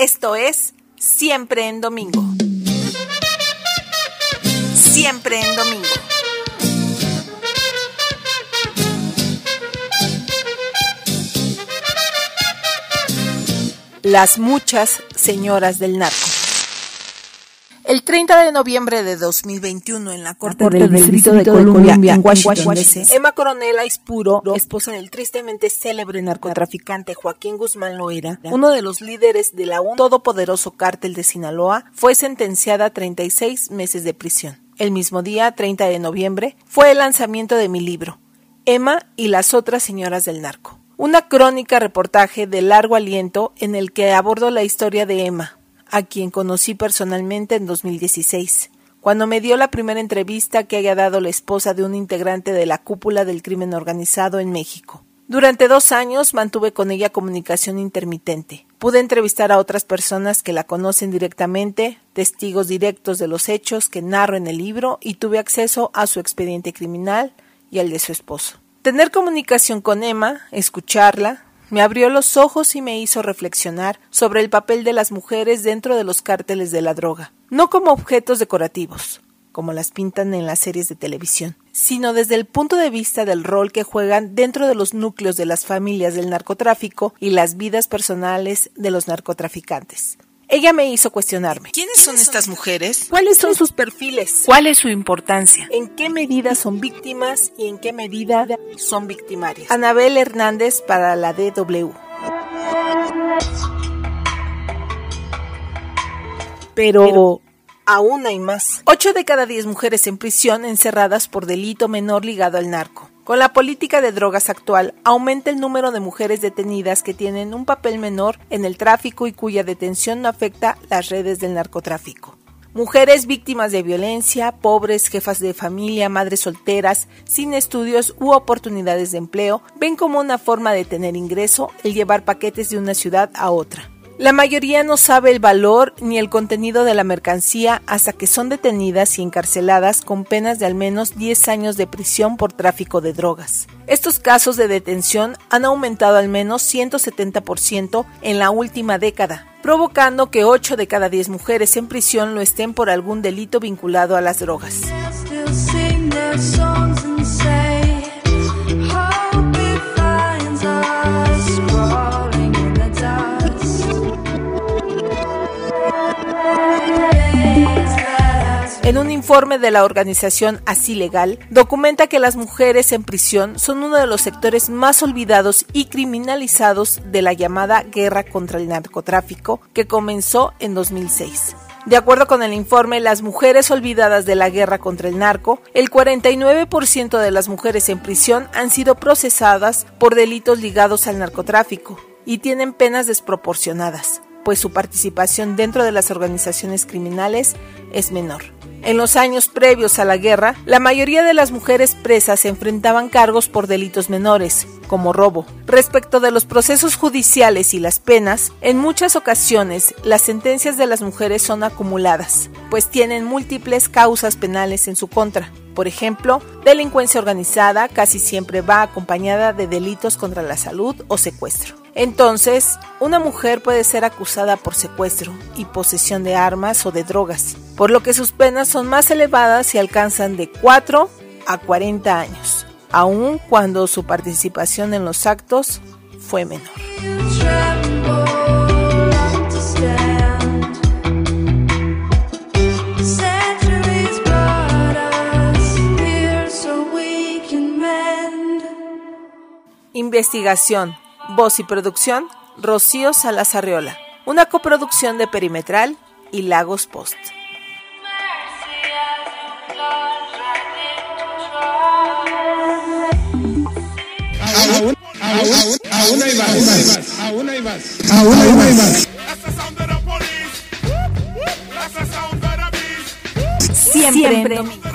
Esto es Siempre en Domingo. Siempre en Domingo. Las muchas señoras del narco. El 30 de noviembre de 2021 en la Corte del, Distrito, de, Columbia, en Washington, D.C., Emma Coronel Aispuro, esposa del tristemente célebre narcotraficante Joaquín Guzmán Loera, uno de los líderes de la un todopoderoso cártel de Sinaloa, fue sentenciada a 36 meses de prisión. El mismo día, 30 de noviembre, fue el lanzamiento de mi libro, Emma y las otras señoras del narco. Una crónica reportaje de largo aliento en el que abordo la historia de Emma, a quien conocí personalmente en 2016, cuando me dio la primera entrevista que haya dado la esposa de un integrante de la cúpula del crimen organizado en México. Durante dos años mantuve con ella comunicación intermitente. Pude entrevistar a otras personas que la conocen directamente, testigos directos de los hechos que narro en el libro y tuve acceso a su expediente criminal y al de su esposo. Tener comunicación con Emma, escucharla, me abrió los ojos y me hizo reflexionar sobre el papel de las mujeres dentro de los cárteles de la droga, no como objetos decorativos, como las pintan en las series de televisión, sino desde el punto de vista del rol que juegan dentro de los núcleos de las familias del narcotráfico y las vidas personales de los narcotraficantes. Ella me hizo cuestionarme. ¿Quiénes son estas mujeres? ¿Cuáles son sus perfiles? ¿Cuál es su importancia? ¿En qué medida son víctimas y en qué medida son victimarias? Anabel Hernández para la DW. Pero aún hay más. Ocho de cada diez mujeres en prisión encerradas por delito menor ligado al narco. Con la política de drogas actual, aumenta el número de mujeres detenidas que tienen un papel menor en el tráfico y cuya detención no afecta las redes del narcotráfico. Mujeres víctimas de violencia, pobres, jefas de familia, madres solteras, sin estudios u oportunidades de empleo, ven como una forma de tener ingreso el llevar paquetes de una ciudad a otra. La mayoría no sabe el valor ni el contenido de la mercancía hasta que son detenidas y encarceladas con penas de al menos 10 años de prisión por tráfico de drogas. Estos casos de detención han aumentado al menos 170% en la última década, provocando que 8 de cada 10 mujeres en prisión lo estén por algún delito vinculado a las drogas. En un informe de la organización Así Legal, documenta que las mujeres en prisión son uno de los sectores más olvidados y criminalizados de la llamada guerra contra el narcotráfico que comenzó en 2006. De acuerdo con el informe, las mujeres olvidadas de la guerra contra el narco, el 49% de las mujeres en prisión han sido procesadas por delitos ligados al narcotráfico y tienen penas desproporcionadas, pues su participación dentro de las organizaciones criminales es menor. En los años previos a la guerra, la mayoría de las mujeres presas enfrentaban cargos por delitos menores, como robo. Respecto de los procesos judiciales y las penas, en muchas ocasiones las sentencias de las mujeres son acumuladas, pues tienen múltiples causas penales en su contra. Por ejemplo, delincuencia organizada casi siempre va acompañada de delitos contra la salud o secuestro. Entonces, una mujer puede ser acusada por secuestro y posesión de armas o de drogas, por lo que sus penas son más elevadas y alcanzan de 4 a 40 años, aun cuando su participación en los actos fue menor. Investigación, voz y producción, Rocío Salazarriola. Una coproducción de Perimetral y Lagos Post. Aún hay más. Aún hay más. Aún hay más. Siempre. Siempre.